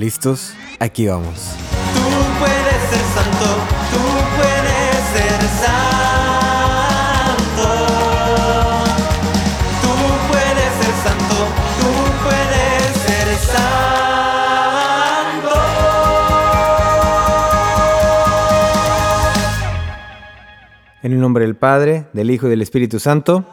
¿Listos? Aquí vamos. Tú puedes ser santo, tú puedes ser santo. Tú puedes ser santo, tú puedes ser santo. En el nombre del Padre, del Hijo y del Espíritu Santo.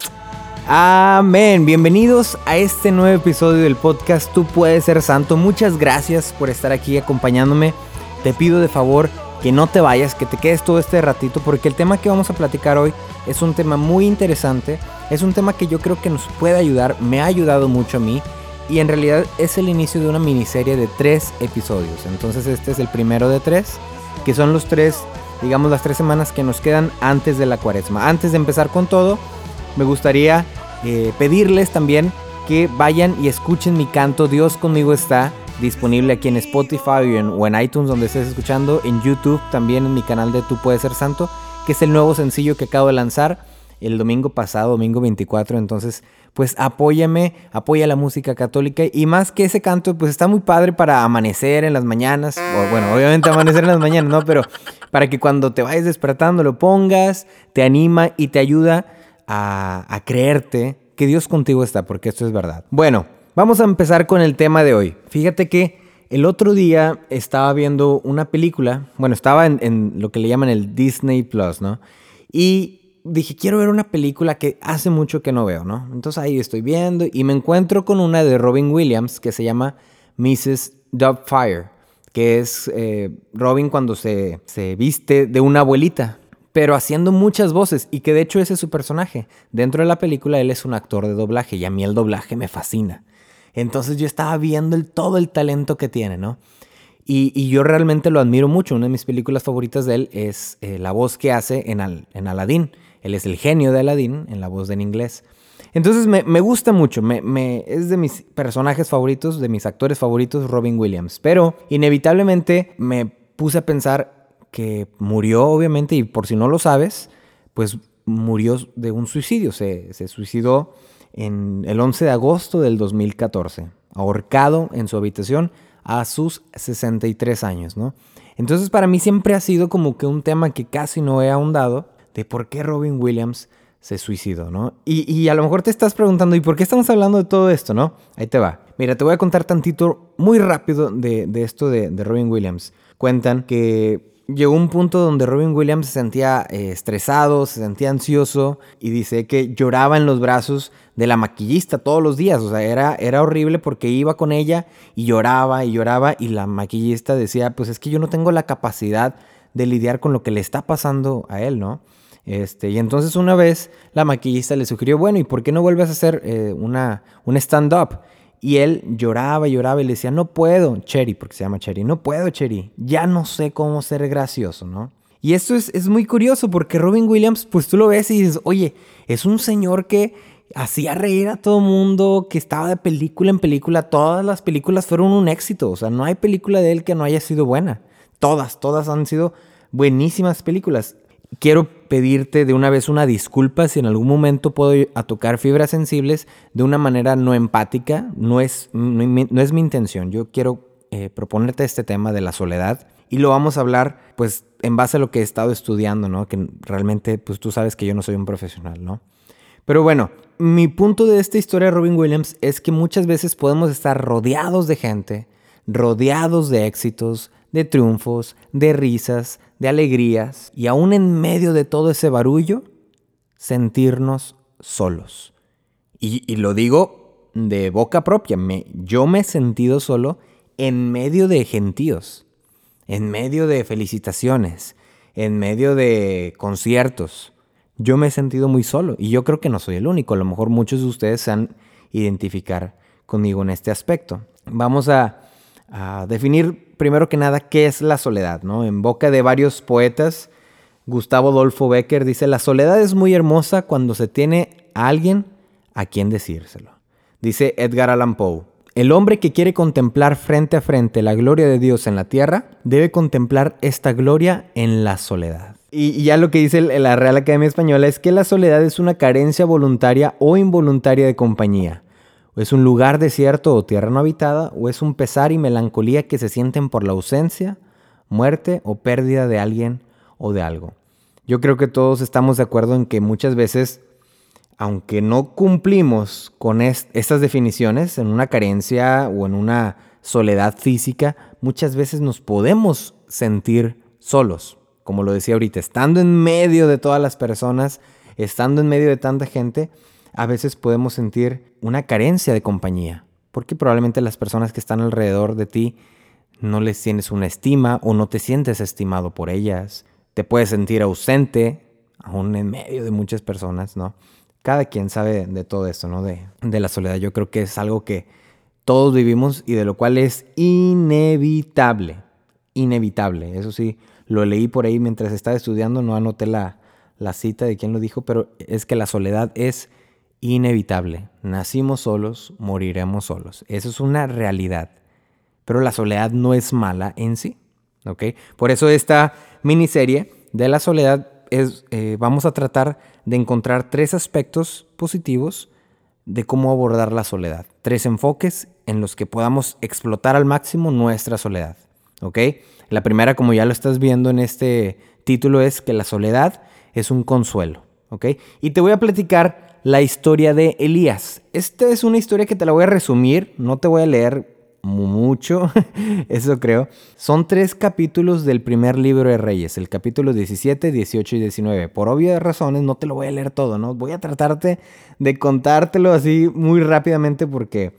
Amén. Bienvenidos a este nuevo episodio del podcast Tú puedes ser santo. Muchas gracias por estar aquí acompañándome. Te pido de favor que no te vayas, que te quedes todo este ratito, porque el tema que vamos a platicar hoy es un tema muy interesante. Es un tema que yo creo que nos puede ayudar, me ha ayudado mucho a mí. Y en realidad es el inicio de una miniserie de tres episodios. Entonces este es el primero de tres, que son los tres, digamos las tres semanas que nos quedan antes de la cuaresma. Antes de empezar con todo, me gustaría eh, pedirles también que vayan y escuchen mi canto Dios conmigo está disponible aquí en Spotify o en, iTunes donde estés escuchando, en YouTube también en mi canal de Tú puedes ser santo, que es el nuevo sencillo que acabo de lanzar el domingo pasado, domingo 24, entonces pues apóyame, apoya la música católica y más que ese canto pues está muy padre para amanecer en las mañanas, o bueno, obviamente amanecer en las mañanas, ¿no? Pero para que cuando te vayas despertando lo pongas, te anima y te ayuda a, creerte que Dios contigo está, porque esto es verdad. Bueno, vamos a empezar con el tema de hoy. Fíjate que el otro día estaba viendo una película, bueno, estaba en, en lo que le llaman el Disney Plus, ¿no? Y dije, quiero ver una película que hace mucho que no veo, ¿no? Entonces ahí estoy viendo y me encuentro con una de Robin Williams que se llama Mrs. Doubtfire, que es eh, Robin cuando se, se viste de una abuelita, pero haciendo muchas voces y que de hecho ese es su personaje. Dentro de la película él es un actor de doblaje y a mí el doblaje me fascina. Entonces yo estaba viendo todo el talento que tiene, ¿no? Y, yo realmente lo admiro mucho. Una de mis películas favoritas de él es eh, la voz que hace en, Al, en Aladdin. Él es el genio de Aladdin en la voz en inglés. Entonces me, gusta mucho, es de mis personajes favoritos, de mis actores favoritos, Robin Williams. Pero inevitablemente me puse a pensar que murió, obviamente, y por si no lo sabes, pues murió de un suicidio. Se, se suicidó en el 11 de agosto del 2014, ahorcado en su habitación a sus 63 años, ¿no? Entonces para mí siempre ha sido como que un tema que casi no he ahondado de por qué Robin Williams se suicidó, ¿no? Y, y, a lo mejor te estás preguntando, ¿y por qué estamos hablando de todo esto, no? Ahí te va. Mira, te voy a contar tantito, muy rápido, de, de esto de, de, Robin Williams. Cuentan que llegó un punto donde Robin Williams se sentía eh, estresado, se sentía ansioso y dice que lloraba en los brazos de la maquillista todos los días. O sea, era, era horrible porque iba con ella y lloraba y lloraba y la maquillista decía, pues es que yo no tengo la capacidad de lidiar con lo que le está pasando a él, ¿no? Este, y entonces una vez la maquillista le sugirió, bueno, ¿y por qué no vuelves a hacer eh, una, un stand-up? Y él lloraba y lloraba y le decía, no puedo, Cherry, porque se llama Cherry, no puedo, Cherry, ya no sé cómo ser gracioso, ¿no? Y esto es, es muy curioso porque Robin Williams, pues tú lo ves y dices, oye, es un señor que hacía reír a todo mundo, que estaba de película en película, todas las películas fueron un éxito, o sea, no hay película de él que no haya sido buena, todas, todas han sido buenísimas películas. Quiero pedirte de una vez una disculpa si en algún momento puedo a tocar fibras sensibles de una manera no empática, no es, no, es mi intención, yo quiero eh, proponerte este tema de la soledad y lo vamos a hablar pues en base a lo que he estado estudiando, ¿no? Que realmente pues tú sabes que yo no soy un profesional, ¿no? Pero bueno, mi punto de esta historia de Robin Williams es que muchas veces podemos estar rodeados de gente, rodeados de éxitos, de triunfos, de risas, de alegrías, y aún en medio de todo ese barullo, sentirnos solos. Y, y lo digo de boca propia, me, yo me he sentido solo en medio de gentíos, en medio de felicitaciones, en medio de conciertos. Yo me he sentido muy solo y yo creo que no soy el único. A lo mejor muchos de ustedes se han identificar conmigo en este aspecto. Vamos a, a definir primero que nada qué es la soledad, ¿no? En boca de varios poetas, Gustavo Adolfo Becker dice, la soledad es muy hermosa cuando se tiene a alguien a quien decírselo. Dice Edgar Allan Poe, el hombre que quiere contemplar frente a frente la gloria de Dios en la tierra, debe contemplar esta gloria en la soledad. Y, ya lo que dice la Real Academia Española es que la soledad es una carencia voluntaria o involuntaria de compañía ¿O es un lugar desierto o tierra no habitada? ¿O es un pesar y melancolía que se sienten por la ausencia, muerte o pérdida de alguien o de algo? Yo creo que todos estamos de acuerdo en que muchas veces, aunque no cumplimos con estas definiciones, en una carencia o en una soledad física, muchas veces nos podemos sentir solos. Como lo decía ahorita, estando en medio de todas las personas, estando en medio de tanta gente, a veces podemos sentir una carencia de compañía, porque probablemente las personas que están alrededor de ti no les tienes una estima o no te sientes estimado por ellas. Te puedes sentir ausente, aún en medio de muchas personas, ¿no? Cada quien sabe de todo esto, ¿no? De, la soledad. Yo creo que es algo que todos vivimos y de lo cual es inevitable. Inevitable. Eso sí, lo leí por ahí mientras estaba estudiando, no anoté la, la cita de quién lo dijo, pero es que la soledad es inevitable. Nacimos solos, moriremos solos. Eso es una realidad. Pero la soledad no es mala en sí. ¿ok? Por eso esta miniserie de la soledad es, eh, vamos a tratar de encontrar tres aspectos positivos de cómo abordar la soledad. Tres enfoques en los que podamos explotar al máximo nuestra soledad. ¿ok? La primera, como ya lo estás viendo en este título, es que la soledad es un consuelo. ¿ok? Y te voy a platicar la historia de Elías. Esta es una historia que te la voy a resumir, no te voy a leer mucho, eso creo. Son tres capítulos del primer libro de Reyes, el capítulo 17, 18 y 19. Por obvias razones no te lo voy a leer todo, ¿no? Voy a tratarte de contártelo así muy rápidamente porque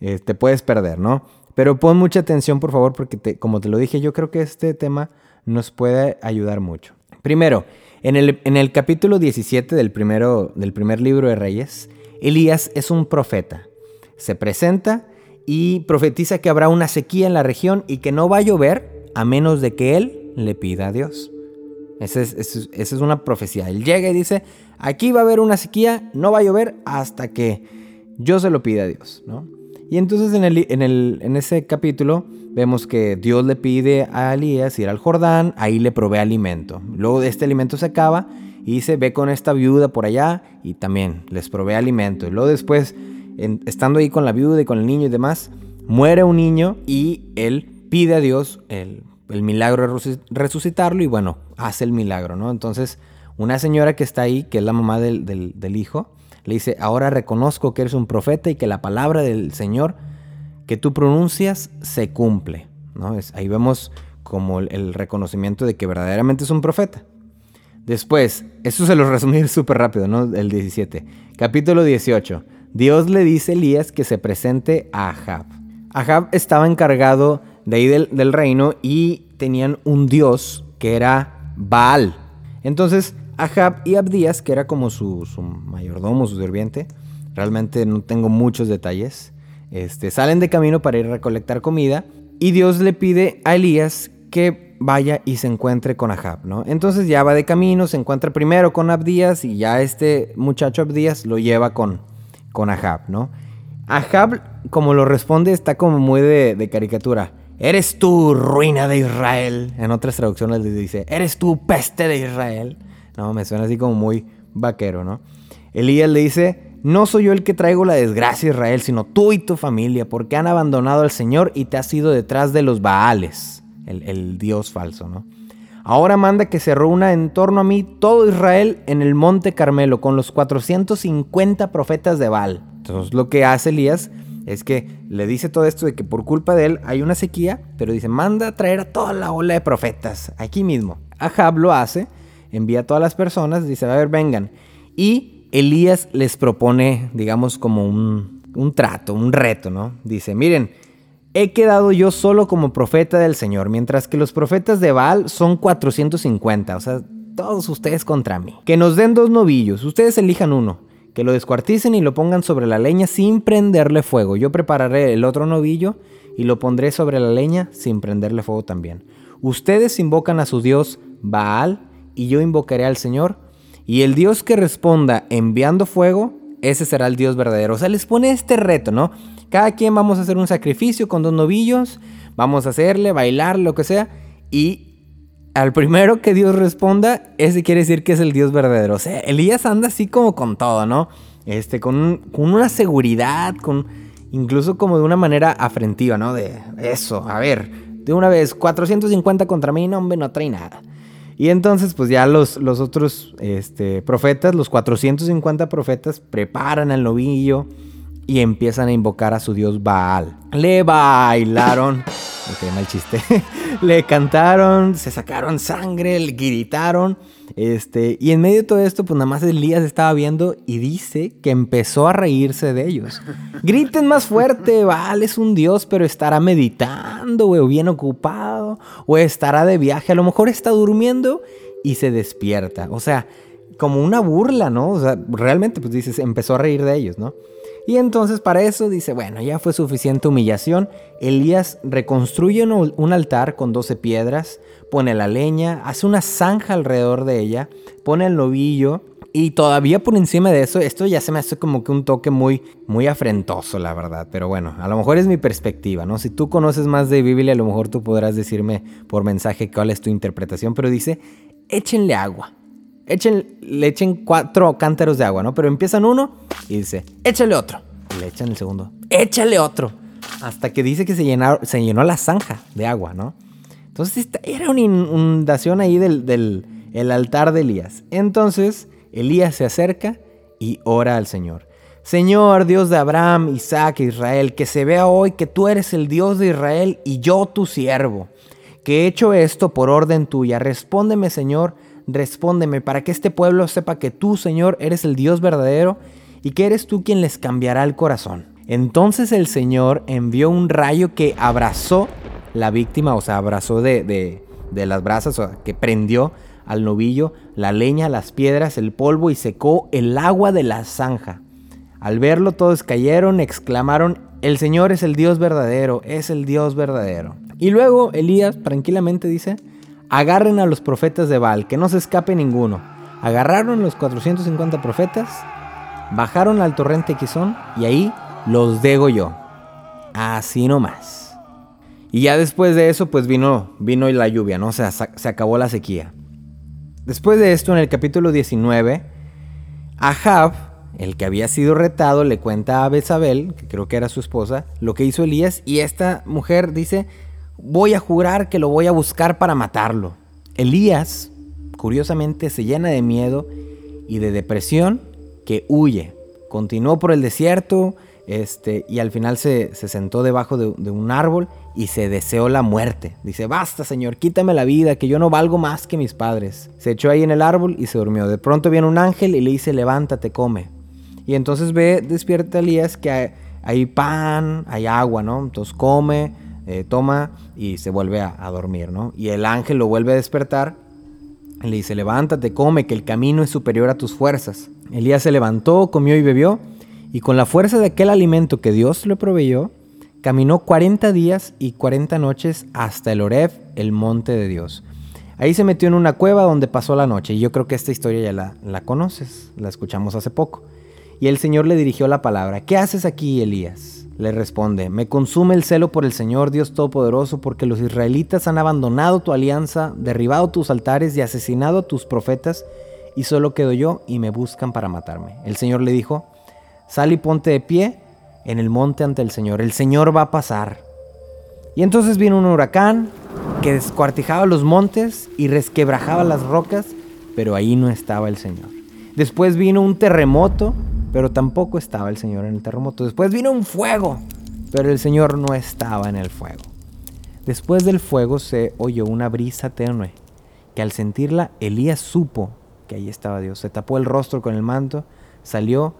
eh, te puedes perder, ¿no? Pero pon mucha atención, por favor, porque como te lo dije, yo creo que este tema nos puede ayudar mucho. Primero, en el, capítulo 17 del, primero, del primer libro de Reyes, Elías es un profeta. Se presenta y profetiza que habrá una sequía en la región y que no va a llover a menos de que él le pida a Dios. Esa es, una profecía. Él llega y dice, aquí va a haber una sequía, no va a llover hasta que yo se lo pida a Dios. Y entonces en, en ese capítulo vemos que Dios le pide a Elías ir al Jordán, ahí le provee alimento. Luego de este alimento se acaba y dice, ve con esta viuda por allá y también les provee alimento. Y luego después, estando ahí con la viuda y con el niño y demás, muere un niño y él pide a Dios el, milagro de resucitarlo y bueno, hace el milagro, ¿no? Entonces, una señora que está ahí, que es la mamá del, del hijo, le dice, ahora reconozco que eres un profeta y que la palabra del Señor que tú pronuncias se cumple. ¿no? Es, ahí vemos como el, reconocimiento de que verdaderamente es un profeta. Después, esto se lo resumí súper rápido, ¿no? El 17. Capítulo 18. Dios le dice a Elías que se presente a Ahab. Ahab estaba encargado de ahí del, reino y tenían un dios que era Baal. Entonces, Ahab y Abdías, que era como su, mayordomo, su sirviente, realmente no tengo muchos detalles, este, salen de camino para ir a recolectar comida y Dios le pide a Elías que vaya y se encuentre con Ahab, ¿no? Entonces ya va de camino, se encuentra primero con Abdías y ya este muchacho Abdías lo lleva con, con Ahab, ¿no? Ahab, como lo responde, está como muy de, de caricatura. Eres tú, ruina de Israel. En otras traducciones le dice, eres tú, peste de Israel. No, me suena así como muy vaquero, ¿no? Elías le dice, no soy yo el que traigo la desgracia a Israel, sino tú y tu familia, porque han abandonado al Señor y te has ido detrás de los Baales, el, Dios falso, ¿no? Ahora manda que se reúna en torno a mí todo Israel en el monte Carmelo con los 450 profetas de Baal. Entonces lo que hace Elías es que le dice todo esto de que por culpa de él hay una sequía, pero dice, manda a traer a toda la ola de profetas, aquí mismo. Ahab lo hace, envía a todas las personas, dice, a ver, vengan. Y Elías les propone, digamos, como un, trato, un reto, ¿no? Dice, miren, he quedado yo solo como profeta del Señor, mientras que los profetas de Baal son 450, o sea, todos ustedes contra mí. Que nos den dos novillos, ustedes elijan uno, que lo descuarticen y lo pongan sobre la leña sin prenderle fuego. Yo prepararé el otro novillo y lo pondré sobre la leña sin prenderle fuego también. Ustedes invocan a su dios Baal y yo invocaré al Señor y el Dios que responda enviando fuego, ese será el Dios verdadero. O sea, les pone este reto, ¿no? Cada quien vamos a hacer un sacrificio con dos novillos, vamos a hacerle, bailar, lo que sea. Y al primero que Dios responda, ese quiere decir que es el Dios verdadero. O sea, Elías anda así como con todo, ¿no? este, con, un- con una seguridad, con incluso como de una manera afrentiva, ¿no? De eso, a ver, de una vez, 450 contra mí, no, hombre, no trae nada. Y entonces, pues ya los, los otros este, profetas, los 450 profetas, preparan al novillo y empiezan a invocar a su dios Baal. Le bailaron, ok, mal chiste, le cantaron, se sacaron sangre, le gritaron, este, y en medio de todo esto, pues nada más Elías estaba viendo y dice que empezó a reírse de ellos. Griten más fuerte, Baal es un dios, pero estará meditando, o bien ocupado, o estará de viaje, a lo mejor está durmiendo y se despierta. O sea, como una burla, ¿no? O sea, realmente, pues dices, empezó a reír de ellos, ¿no? Y entonces para eso dice, bueno, ya fue suficiente humillación. Elías reconstruye un, altar con 12 piedras, pone la leña, hace una zanja alrededor de ella, pone el novillo y todavía por encima de eso, esto ya se me hace como que un toque muy, muy afrentoso, la verdad. Pero bueno, a lo mejor es mi perspectiva, ¿no? Si tú conoces más de Biblia, a lo mejor tú podrás decirme por mensaje cuál es tu interpretación, pero dice, échenle agua. Echen, le echen cuatro cántaros de agua, ¿no? Pero empiezan uno y dice, échale otro. Y le echan el segundo, échale otro. Hasta que dice que se, llenaron- se llenó la zanja de agua, ¿no? Entonces esta- era una inundación ahí del, del el altar de Elías. Entonces Elías se acerca y ora al Señor. Señor, Dios de Abraham, Isaac e Israel, que se vea hoy que tú eres el Dios de Israel y yo tu siervo que he hecho esto por orden tuya. Respóndeme, Señor, respóndeme, para que este pueblo sepa que tú, Señor, eres el Dios verdadero y que eres tú quien les cambiará el corazón. Entonces el Señor envió un rayo que abrazó la víctima, o sea, abrazó de, de- de las brasas, o sea, que prendió al novillo la leña, las piedras, el polvo y secó el agua de la zanja. Al verlo todos cayeron, exclamaron, el Señor es el Dios verdadero, es el Dios verdadero. Y luego Elías tranquilamente dice, agarren a los profetas de Baal, que no se escape ninguno. Agarraron los 450 profetas, bajaron al torrente Quizón y ahí los degolló. Así nomás. Y ya después de eso, pues vino, vino la lluvia, ¿no? O sea, se acabó la sequía. Después de esto, en el capítulo 19, Ahab, el que había sido retado, le cuenta a Bezabel, que creo que era su esposa, lo que hizo Elías y esta mujer dice, voy a jurar que lo voy a buscar para matarlo. Elías, curiosamente, se llena de miedo y de depresión que huye. Continuó por el desierto este, y al final se, se sentó debajo de, de un árbol y se deseó la muerte. Dice, basta Señor, quítame la vida, que yo no valgo más que mis padres. Se echó ahí en el árbol y se durmió. De pronto viene un ángel y le dice, levántate, come. Y entonces ve, despierta Elías que hay, hay pan, hay agua, ¿no? Entonces come, eh, toma y se vuelve a, dormir, ¿no? Y el ángel lo vuelve a despertar le dice, levántate, come, que el camino es superior a tus fuerzas. Elías se levantó, comió y bebió, y con la fuerza de aquel alimento que Dios le proveyó, caminó 40 días y 40 noches hasta el Oreb, el monte de Dios. Ahí se metió en una cueva donde pasó la noche, y yo creo que esta historia ya la conoces, la escuchamos hace poco. Y el Señor le dirigió la palabra, ¿qué haces aquí, Elías? Le responde, me consume el celo por el Señor Dios Todopoderoso, porque los israelitas han abandonado tu alianza, derribado tus altares y asesinado a tus profetas, y solo quedo yo y me buscan para matarme. El Señor le dijo, sal y ponte de pie en el monte ante el Señor, el Señor va a pasar. Y entonces vino un huracán que descuartijaba los montes y resquebrajaba las rocas, pero ahí no estaba el Señor. Después vino un terremoto, pero tampoco estaba el Señor en el terremoto. Después vino un fuego, pero el Señor no estaba en el fuego. Después del fuego se oyó una brisa tenue, que al sentirla Elías supo que ahí estaba Dios. Se tapó el rostro con el manto, salió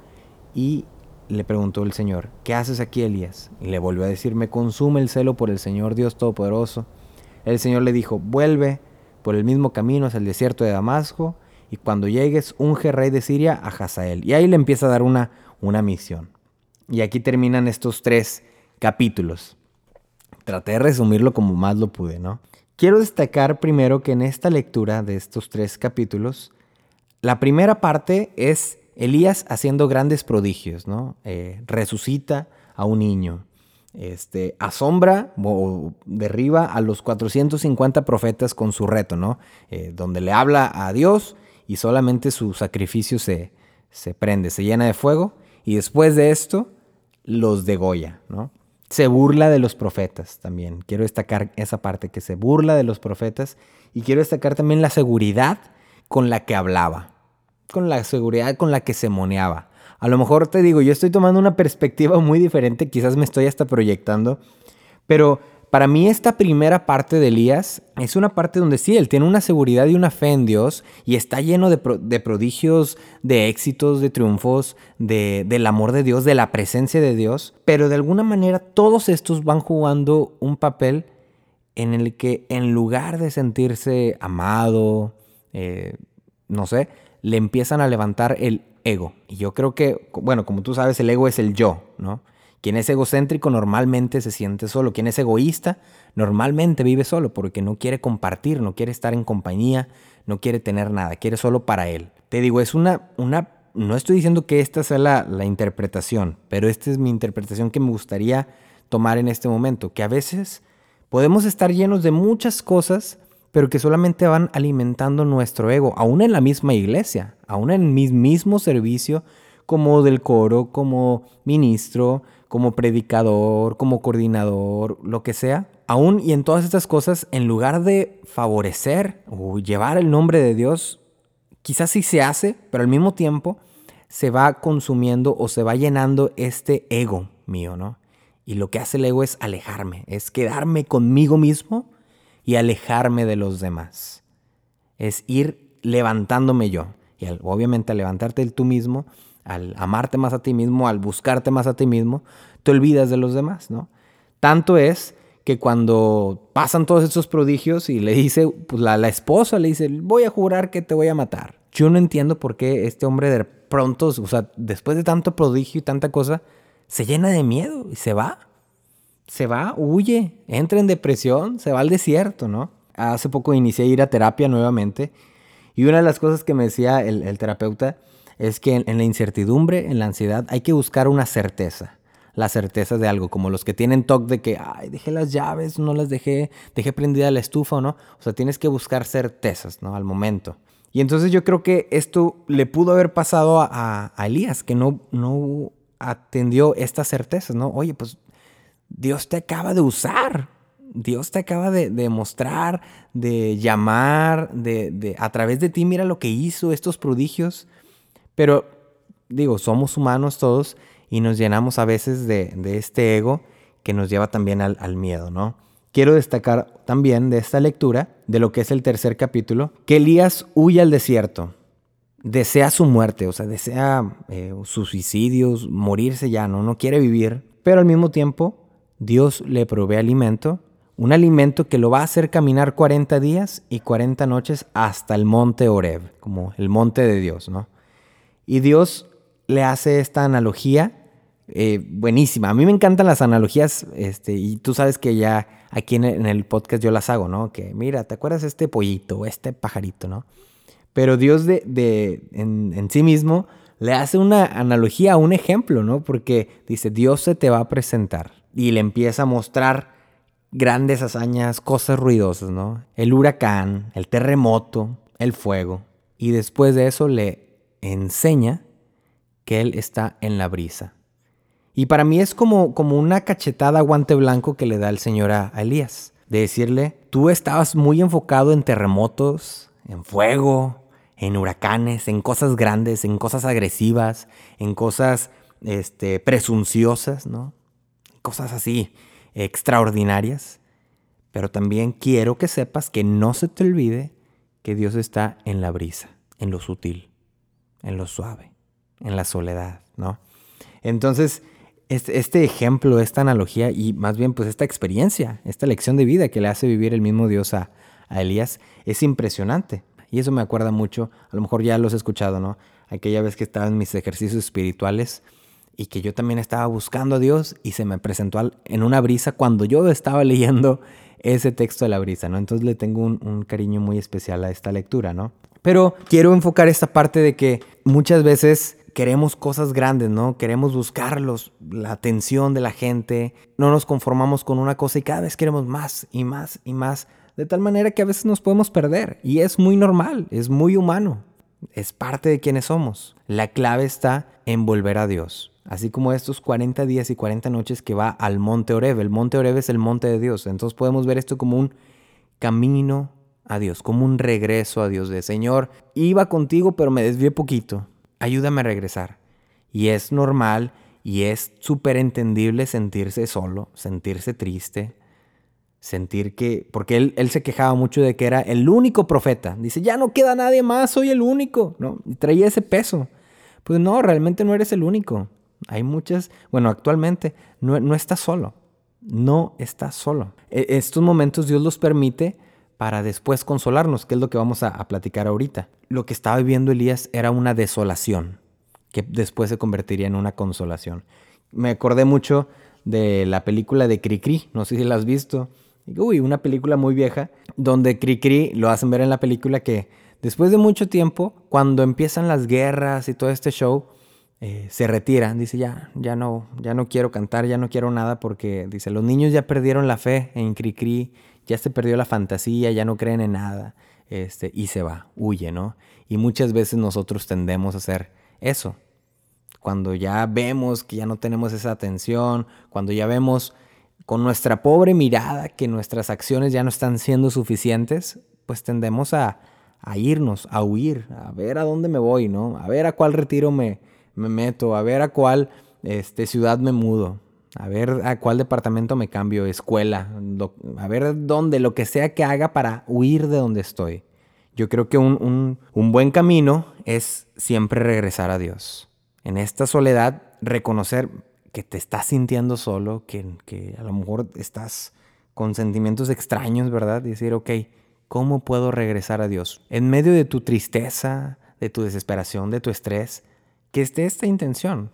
y le preguntó el Señor, ¿qué haces aquí, Elías? Y le volvió a decir, me consume el celo por el Señor Dios Todopoderoso. El Señor le dijo, vuelve por el mismo camino hacia el desierto de Damasco, y cuando llegues, unge rey de Siria a Hazael. Y ahí le empieza a dar una, una misión. Y aquí terminan estos tres capítulos. Traté de resumirlo como más lo pude, ¿no? Quiero destacar primero que en esta lectura de estos tres capítulos, la primera parte es Elías haciendo grandes prodigios, ¿no? Eh, resucita a un niño, este, asombra o derriba a los 450 profetas con su reto, ¿no? Eh, donde le habla a Dios y solamente su sacrificio se, se prende, se llena de fuego y después de esto los degolla, ¿no? Se burla de los profetas también. Quiero destacar esa parte, que se burla de los profetas y quiero destacar también la seguridad con la que hablaba, con la seguridad con la que se moneaba. A lo mejor te digo, yo estoy tomando una perspectiva muy diferente, quizás me estoy hasta proyectando, pero para mí esta primera parte de Elías es una parte donde sí, él tiene una seguridad y una fe en Dios y está lleno de, prodigios, de éxitos, de triunfos, de, del amor de Dios, de la presencia de Dios, pero de alguna manera todos estos van jugando un papel en el que en lugar de sentirse amado, eh, no sé, le empiezan a levantar el ego. Y yo creo que, bueno, como tú sabes, el ego es el yo, ¿no? Quien es egocéntrico normalmente se siente solo. Quien es egoísta normalmente vive solo porque no quiere compartir, no quiere estar en compañía, no quiere tener nada, quiere solo para él. Te digo, es una, una no estoy diciendo que esta sea la, la interpretación, pero esta es mi interpretación que me gustaría tomar en este momento, que a veces podemos estar llenos de muchas cosas, pero que solamente van alimentando nuestro ego, aún en la misma iglesia, aún en mi mismo servicio, como del coro, como ministro, como predicador, como coordinador, lo que sea. Aún y en todas estas cosas, en lugar de favorecer o llevar el nombre de Dios, quizás sí se hace, pero al mismo tiempo se va consumiendo o se va llenando este ego mío, ¿no? Y lo que hace el ego es alejarme, es quedarme conmigo mismo y alejarme de los demás. Es ir levantándome yo. Y obviamente al levantarte tú mismo, al amarte más a ti mismo, al buscarte más a ti mismo, te olvidas de los demás, ¿no? Tanto es que cuando pasan todos estos prodigios y le dice, pues la, esposa le dice, voy a jurar que te voy a matar. Yo no entiendo por qué este hombre de pronto, o sea, después de tanto prodigio y tanta cosa, se llena de miedo y se va. Se va, huye, entra en depresión, se va al desierto, ¿no? Hace poco inicié a ir a terapia nuevamente y una de las cosas que me decía el terapeuta es que en, la incertidumbre, en la ansiedad, hay que buscar una certeza. La certeza de algo, como los que tienen TOC de que, ay, dejé las llaves, no las dejé, dejé prendida la estufa o no. O sea, tienes que buscar certezas, ¿no? Al momento. Y entonces yo creo que esto le pudo haber pasado a, Elías, que no, no atendió estas certezas, ¿no? Oye, pues Dios te acaba de usar. Dios te acaba de, de mostrar, de llamar, de, de, a través de ti, mira lo que hizo, estos prodigios. Pero digo, somos humanos todos y nos llenamos a veces de, este ego que nos lleva también al, miedo, ¿no? Quiero destacar también de esta lectura, de lo que es el tercer capítulo, que Elías huye al desierto, desea su muerte, o sea, desea eh, suicidios, morirse ya, ¿no? No quiere vivir, pero al mismo tiempo Dios le provee alimento, un alimento que lo va a hacer caminar 40 días y 40 noches hasta el monte Oreb, como el monte de Dios, ¿no? Y Dios le hace esta analogía eh, buenísima. A mí me encantan las analogías, este, y tú sabes que ya aquí en el podcast yo las hago, ¿no? Que mira, ¿te acuerdas este pollito, este pajarito, ¿no? Pero Dios de, de en, en, sí mismo le hace una analogía, un ejemplo, ¿no? Porque dice, Dios se te va a presentar y le empieza a mostrar grandes hazañas, cosas ruidosas, ¿no? El huracán, el terremoto, el fuego. Y después de eso le enseña que Él está en la brisa. Y para mí es como, como una cachetada guante blanco que le da el Señor a, Elías. De decirle, tú estabas muy enfocado en terremotos, en fuego, en huracanes, en cosas grandes, en cosas agresivas, en cosas este, presunciosas, ¿no? Cosas así extraordinarias. Pero también quiero que sepas que no se te olvide que Dios está en la brisa, en lo sutil en lo suave, en la soledad, ¿no? Entonces, este, ejemplo, esta analogía y más bien pues esta experiencia, esta lección de vida que le hace vivir el mismo Dios a, Elías es impresionante. Y eso me acuerda mucho, a lo mejor ya lo has escuchado, ¿no? Aquella vez que estaba en mis ejercicios espirituales y que yo también estaba buscando a Dios y se me presentó en una brisa cuando yo estaba leyendo ese texto de la brisa, ¿no? Entonces le tengo un, un cariño muy especial a esta lectura, ¿no? Pero quiero enfocar esta parte de que muchas veces queremos cosas grandes, ¿no? Queremos buscarlos, la atención de la gente, no nos conformamos con una cosa y cada vez queremos más y más y más, de tal manera que a veces nos podemos perder y es muy normal, es muy humano. Es parte de quienes somos. La clave está en volver a Dios. Así como estos 40 días y 40 noches que va al monte Oreb. El monte Oreb es el monte de Dios. Entonces podemos ver esto como un camino a Dios, como un regreso a Dios. De Señor, iba contigo pero me desvié poquito. Ayúdame a regresar. Y es normal y es súper entendible sentirse solo, sentirse triste, sentir que, porque él, él, se quejaba mucho de que era el único profeta. Dice, ya no queda nadie más, soy el único, ¿no? Traía ese peso. Pues no, realmente no eres el único. Hay muchas, bueno, actualmente no, no estás solo, no estás solo. E, estos momentos Dios los permite para después consolarnos, que es lo que vamos a, platicar ahorita. Lo que estaba viviendo Elías era una desolación, que después se convertiría en una consolación. Me acordé mucho de la película de Cricri, no sé si la has visto. Uy, una película muy vieja, donde Cricri lo hacen ver en la película que después de mucho tiempo, cuando empiezan las guerras y todo este show, eh, se retira. Dice, ya, ya no, ya no quiero cantar, ya no quiero nada porque, dice, los niños ya perdieron la fe en Cricri, ya se perdió la fantasía, ya no creen en nada. Este, y se va, huye, ¿no? Y muchas veces nosotros tendemos a hacer eso. Cuando ya vemos que ya no tenemos esa atención, cuando ya vemos con nuestra pobre mirada que nuestras acciones ya no están siendo suficientes, pues tendemos a, a irnos, a huir, a ver a dónde me voy, ¿no? A ver a cuál retiro me, me meto, a ver a cuál este, ciudad me mudo, a ver a cuál departamento me cambio, escuela, a ver dónde, lo que sea que haga para huir de donde estoy. Yo creo que un, un buen camino es siempre regresar a Dios. En esta soledad, reconocer que te estás sintiendo solo, que, que a lo mejor estás con sentimientos extraños, ¿verdad? Y decir, ok, ¿cómo puedo regresar a Dios? En medio de tu tristeza, de tu desesperación, de tu estrés, que esté esta intención.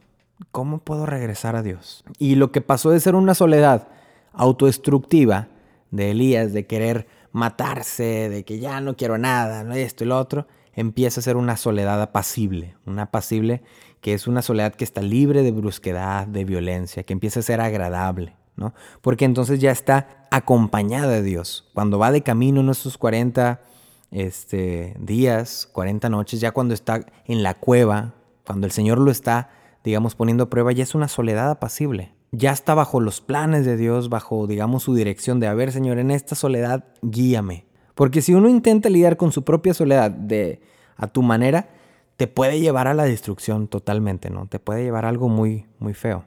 ¿Cómo puedo regresar a Dios? Y lo que pasó de ser una soledad autodestructiva de Elías, de querer matarse, de que ya no quiero nada, esto y lo otro, empieza a ser una soledad apacible, una apacible que es una soledad que está libre de brusquedad, de violencia, que empieza a ser agradable, ¿no? Porque entonces ya está acompañada de Dios. Cuando va de camino en esos 40 este, días, 40 noches, ya cuando está en la cueva, cuando el Señor lo está, digamos, poniendo a prueba, ya es una soledad apacible. Ya está bajo los planes de Dios, bajo, digamos, su dirección de, a ver, Señor, en esta soledad, guíame. Porque si uno intenta lidiar con su propia soledad de a tu manera, te puede llevar a la destrucción totalmente, ¿no? Te puede llevar a algo muy, muy feo,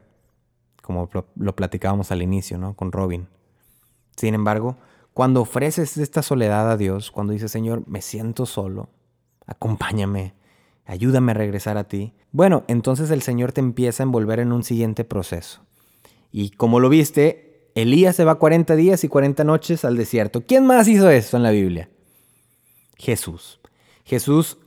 como lo, platicábamos al inicio, ¿no? Con Robin. Sin embargo, cuando ofreces esta soledad a Dios, cuando dices, Señor, me siento solo, acompáñame, ayúdame a regresar a ti, bueno, entonces el Señor te empieza a envolver en un siguiente proceso. Y como lo viste, Elías se va 40 días y 40 noches al desierto. ¿Quién más hizo eso en la Biblia? Jesús. Jesús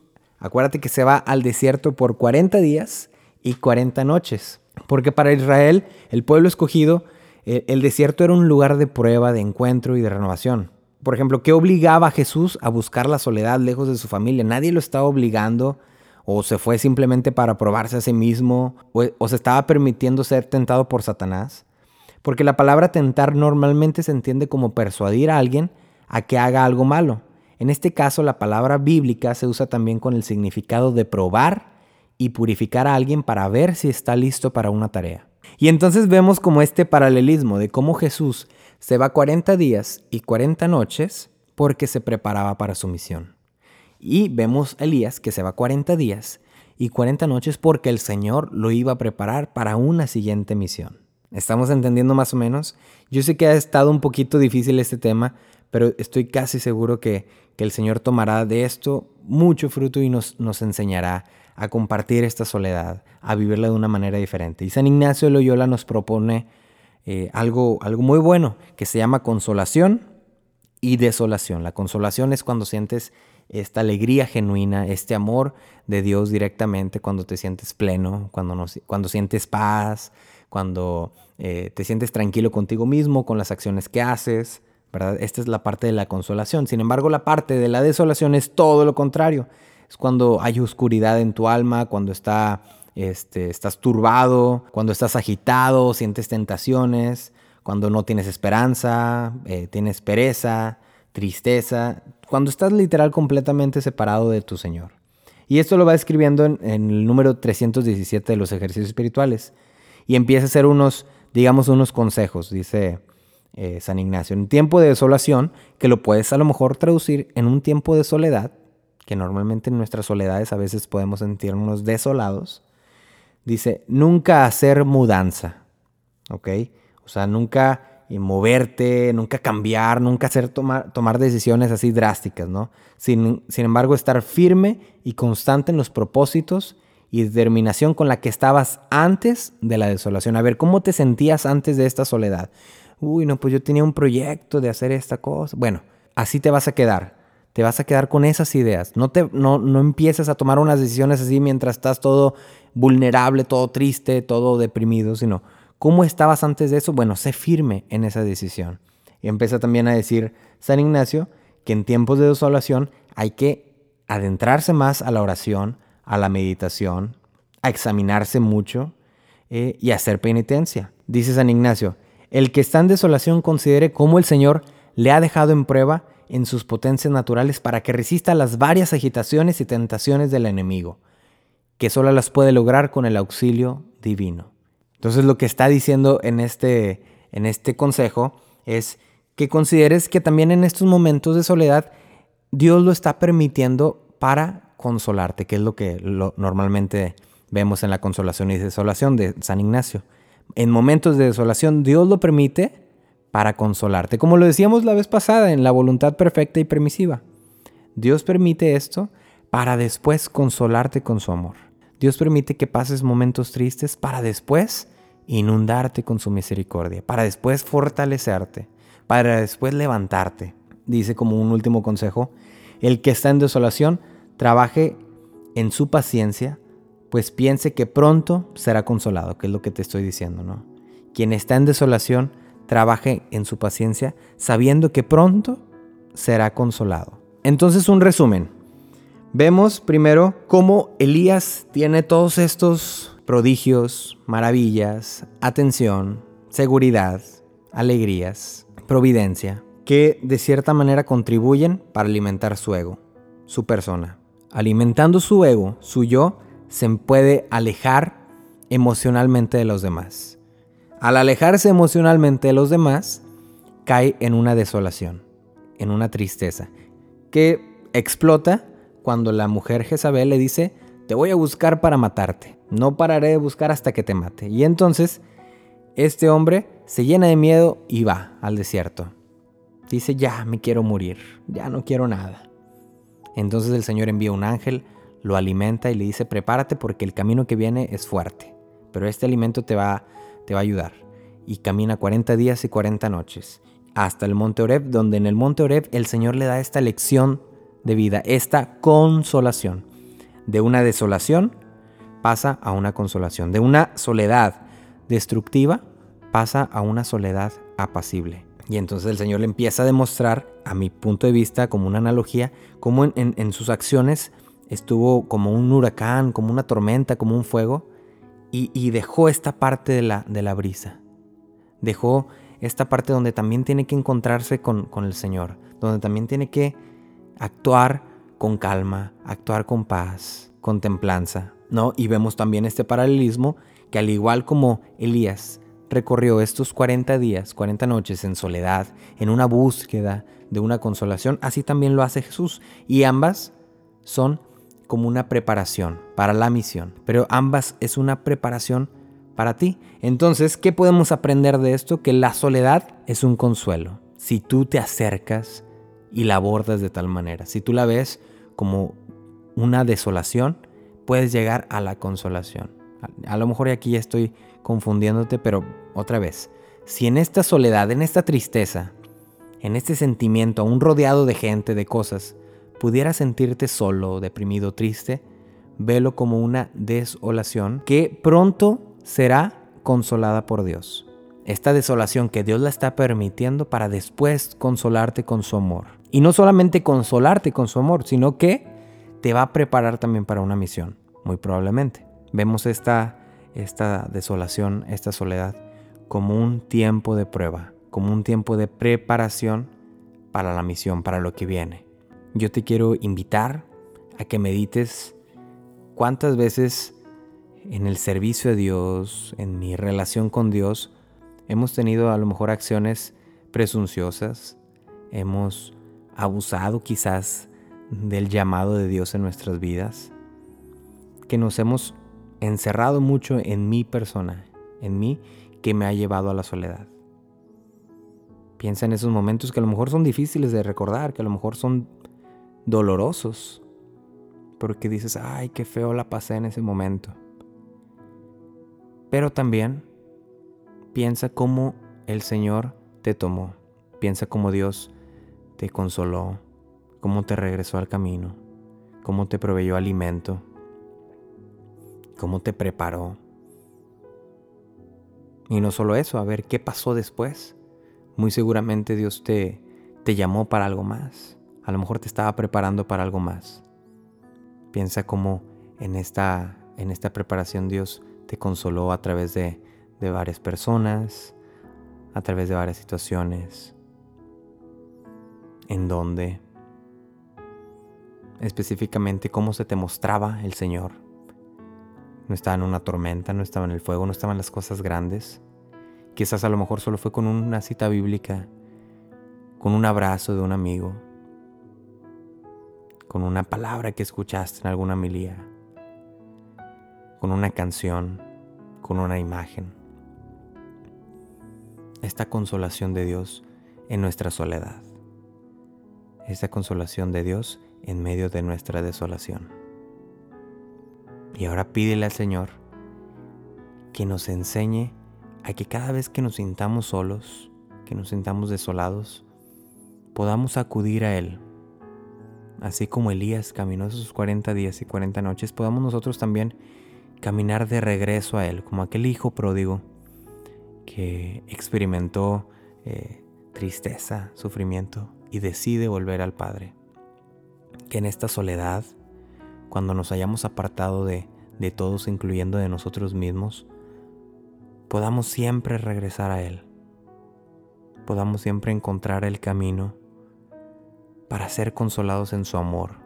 Acuérdate que se va al desierto por 40 días y 40 noches. Porque para Israel, el pueblo escogido, eh, el desierto era un lugar de prueba, de encuentro y de renovación. Por ejemplo, ¿qué obligaba a Jesús a buscar la soledad lejos de su familia? Nadie lo estaba obligando o se fue simplemente para probarse a sí mismo o, se estaba permitiendo ser tentado por Satanás. Porque la palabra tentar normalmente se entiende como persuadir a alguien a que haga algo malo. En este caso, la palabra bíblica se usa también con el significado de probar y purificar a alguien para ver si está listo para una tarea. Y entonces vemos como este paralelismo de cómo Jesús se va 40 días y 40 noches porque se preparaba para su misión. Y vemos a Elías que se va 40 días y 40 noches porque el Señor lo iba a preparar para una siguiente misión. ¿Estamos entendiendo más o menos? Yo sé que ha estado un poquito difícil este tema, pero estoy casi seguro que, el Señor tomará de esto mucho fruto y nos, nos enseñará a compartir esta soledad, a vivirla de una manera diferente. Y San Ignacio de Loyola nos propone eh, algo, algo muy bueno que se llama consolación y desolación. La consolación es cuando sientes esta alegría genuina, este amor de Dios directamente, cuando te sientes pleno, cuando, cuando sientes paz, cuando eh, te sientes tranquilo contigo mismo, con las acciones que haces. Esta es la parte de la consolación. Sin embargo, la parte de la desolación es todo lo contrario. Es cuando hay oscuridad en tu alma, cuando está, este, estás turbado, cuando estás agitado, sientes tentaciones, cuando no tienes esperanza, eh, tienes pereza, tristeza, cuando estás literal completamente separado de tu Señor. Y esto lo va escribiendo en, el número 317 de los ejercicios espirituales. Y empieza a hacer unos, digamos, unos consejos, dice eh, San Ignacio. En tiempo de desolación, que lo puedes a lo mejor traducir en un tiempo de soledad, que normalmente en nuestras soledades a veces podemos sentirnos desolados, dice, nunca hacer mudanza, ¿ok? O sea, nunca eh, moverte, nunca cambiar, nunca hacer tomar, tomar decisiones así drásticas, ¿no? Sin, sin embargo, estar firme y constante en los propósitos y determinación con la que estabas antes de la desolación. A ver, ¿cómo te sentías antes de esta soledad? Uy, no, pues yo tenía un proyecto de hacer esta cosa. Bueno, así te vas a quedar te vas a quedar con esas ideas. No, te, no, no empieces a tomar unas decisiones así mientras estás todo vulnerable, todo triste, todo deprimido, sino cómo estabas antes de eso. Bueno, sé firme en esa decisión. Y empieza también a decir San Ignacio que en tiempos de desolación hay que adentrarse más a la oración, a la meditación, a examinarse mucho eh, y hacer penitencia. Dice San Ignacio, el que está en desolación considere cómo el Señor le ha dejado en prueba en sus potencias naturales para que resista las varias agitaciones y tentaciones del enemigo, que solo las puede lograr con el auxilio divino. Entonces lo que está diciendo en este, en este consejo es que consideres que también en estos momentos de soledad Dios lo está permitiendo para consolarte, que es lo que normalmente vemos en la consolación y desolación de San Ignacio. En momentos de desolación Dios lo permite para consolarte, como lo decíamos la vez pasada en la voluntad perfecta y permisiva. Dios permite esto para después consolarte con su amor. Dios permite que pases momentos tristes para después inundarte con su misericordia, para después fortalecerte, para después levantarte. Dice como un último consejo, el que está en desolación, trabaje en su paciencia, pues piense que pronto será consolado, que es lo que te estoy diciendo, ¿no? Quien está en desolación, trabaje en su paciencia, sabiendo que pronto será consolado. Entonces, un resumen. Vemos primero cómo Elías tiene todos estos prodigios, maravillas, atención, seguridad, alegrías, providencia, que de cierta manera contribuyen para alimentar su ego, su persona. Alimentando su ego, su yo, se puede alejar emocionalmente de los demás. Al alejarse emocionalmente de los demás, cae en una desolación, en una tristeza, que explota cuando la mujer Jezabel le dice, te voy a buscar para matarte, no pararé de buscar hasta que te mate. Y entonces, este hombre se llena de miedo y va al desierto. Dice, ya me quiero morir, ya no quiero nada. Entonces el Señor envía un ángel, lo alimenta y le dice, prepárate porque el camino que viene es fuerte, pero este alimento te va te va a ayudar. Y camina 40 días y 40 noches hasta el monte Oreb, donde en el monte Oreb el Señor le da esta lección de vida, esta consolación. De una desolación pasa a una consolación, de una soledad destructiva pasa a una soledad apacible. Y entonces el Señor le empieza a demostrar, a mi punto de vista, como una analogía, cómo en sus acciones estuvo como un huracán, como una tormenta, como un fuego, y, dejó esta parte de la, de la brisa. Dejó esta parte donde también tiene que encontrarse con, con el Señor, donde también tiene que actuar con calma, actuar con paz, con templanza, ¿no? Y vemos también este paralelismo que al igual como Elías recorrió estos 40 días, 40 noches en soledad, en una búsqueda de una consolación, así también lo hace Jesús. Y ambas son como una preparación para la misión, pero ambas es una preparación para ti. Entonces, ¿qué podemos aprender de esto? Que la soledad es un consuelo. Si tú te acercas y la abordas de tal manera, si tú la ves como una desolación, puedes llegar a la consolación. A, lo mejor aquí ya estoy confundiéndote, pero otra vez, si en esta soledad, en esta tristeza, en este sentimiento, aún rodeado de gente, de cosas, pudieras sentirte solo, deprimido, triste, velo como una desolación que pronto será consolada por Dios. Esta desolación que Dios la está permitiendo para después consolarte con su amor. Y no solamente consolarte con su amor, sino que te va a preparar también para una misión, muy probablemente. Vemos esta, esta desolación, esta soledad, como un tiempo de prueba, como un tiempo de preparación para la misión, para lo que viene yo te quiero invitar a que medites ¿cuántas veces en el servicio a Dios, en mi relación con Dios, hemos tenido a lo mejor acciones presunciosas, hemos abusado quizás del llamado de Dios en nuestras vidas, que nos hemos encerrado mucho en mi persona, en mí, que me ha llevado a la soledad. Piensa en esos momentos que a lo mejor son difíciles de recordar, que a lo mejor son dolorosos, porque dices, ay, qué feo la pasé en ese momento. Pero también piensa cómo el Señor te tomó, piensa cómo Dios te consoló, cómo te regresó al camino, cómo te proveyó alimento, cómo te preparó. Y no solo eso, a ver qué pasó después. Muy seguramente Dios te, te llamó para algo más. A lo mejor te estaba preparando para algo más. Piensa cómo en esta, en esta preparación Dios te consoló a través de, de varias personas, a través de varias situaciones. En donde específicamente cómo se te mostraba el Señor. No estaba en una tormenta, no estaba en el fuego, no estaban las cosas grandes. Quizás a lo mejor solo fue con una cita bíblica, con un abrazo de un amigo, con una palabra que escuchaste en alguna milía, con una canción, con una imagen. Esta consolación de Dios en nuestra soledad. Esta consolación de Dios en medio de nuestra desolación. Y ahora pídele al Señor que nos enseñe a que cada vez que nos sintamos solos, que nos sintamos desolados, podamos acudir a Él. Así como Elías caminó esos 40 días y 40 noches, podamos nosotros también caminar de regreso a Él, como aquel hijo pródigo que experimentó eh, tristeza, sufrimiento y decide volver al Padre. Que en esta soledad, cuando nos hayamos apartado de, de todos, incluyendo de nosotros mismos, podamos siempre regresar a Él, podamos siempre encontrar el camino para ser consolados en su amor,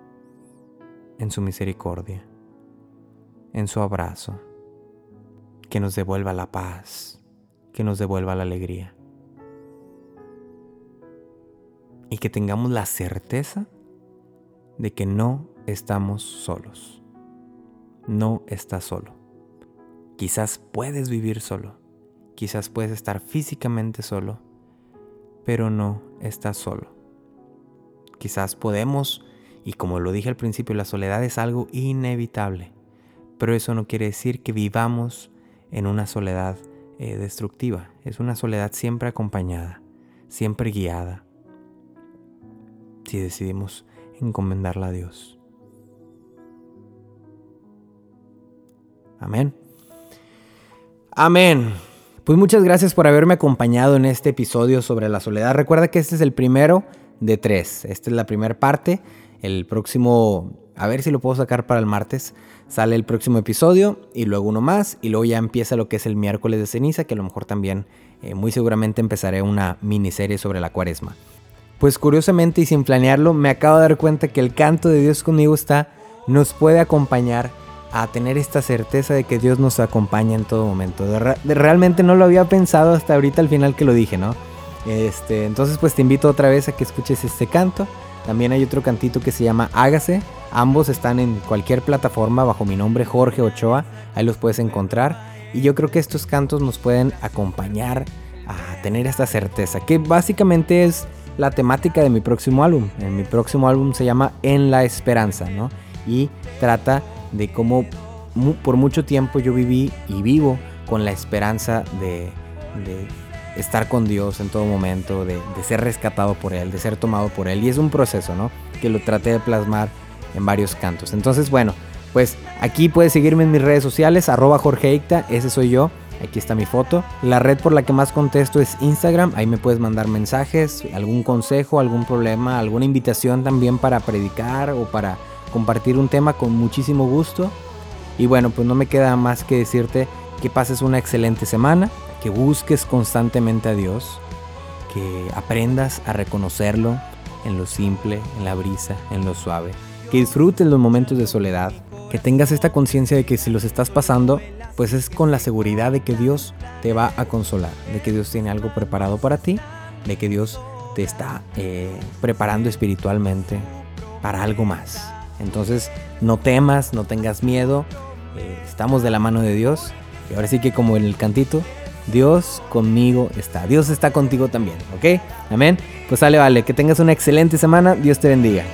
en su misericordia, en su abrazo, que nos devuelva la paz, que nos devuelva la alegría. Y que tengamos la certeza de que no estamos solos. No estás solo. Quizás puedes vivir solo, quizás puedes estar físicamente solo, pero no estás solo. Quizás podemos, y como lo dije al principio, la soledad es algo inevitable, pero eso no quiere decir que vivamos en una soledad eh, destructiva. Es una soledad siempre acompañada, siempre guiada. Si decidimos encomendarla a Dios. Amén. Amén. Pues muchas gracias por haberme acompañado en este episodio sobre la soledad. Recuerda que este es el primero de tres. Esta es la primera parte. El próximo, a ver si lo puedo sacar para el martes, sale el próximo episodio y luego uno más y luego ya empieza lo que es el miércoles de ceniza, que a lo mejor también eh, muy seguramente empezaré una miniserie sobre la cuaresma. Pues curiosamente y sin planearlo, me acabo de dar cuenta que el canto de Dios conmigo está, nos puede acompañar a tener esta certeza de que Dios nos acompaña en todo momento. realmente no lo había pensado hasta ahorita al final que lo dije, ¿no? Este, entonces pues te invito otra vez a que escuches este canto. También hay otro cantito que se llama Hágase. Ambos están en cualquier plataforma bajo mi nombre Jorge Ochoa. Ahí los puedes encontrar. Y yo creo que estos cantos nos pueden acompañar a tener esta certeza. Que básicamente es la temática de mi próximo álbum. En mi próximo álbum se llama En la Esperanza, ¿no? Y trata de cómo por mucho tiempo yo viví y vivo con la esperanza de, estar con Dios en todo momento, de, ser rescatado por Él, de ser tomado por Él. Y es un proceso, ¿no? Que lo traté de plasmar en varios cantos. Entonces, bueno, pues aquí puedes seguirme en mis redes sociales, arroba Jorge ese soy yo. Aquí está mi foto. La red por la que más contesto es Instagram. Ahí me puedes mandar mensajes, algún consejo, algún problema, alguna invitación también para predicar o para compartir un tema con muchísimo gusto. Y bueno, pues no me queda más que decirte que pases una excelente semana, que busques constantemente a Dios, que aprendas a reconocerlo en lo simple, en la brisa, en lo suave, que disfrutes los momentos de soledad, que tengas esta conciencia de que si los estás pasando, pues es con la seguridad de que Dios te va a consolar, de que Dios tiene algo preparado para ti, de que Dios te está eh, preparando espiritualmente para algo más. Entonces, no temas, no tengas miedo, eh, estamos de la mano de Dios. Y ahora sí que como en el cantito, Dios conmigo está. Dios está contigo también, ¿ok? Amén. Pues sale, vale. Que tengas una excelente semana. Dios te bendiga.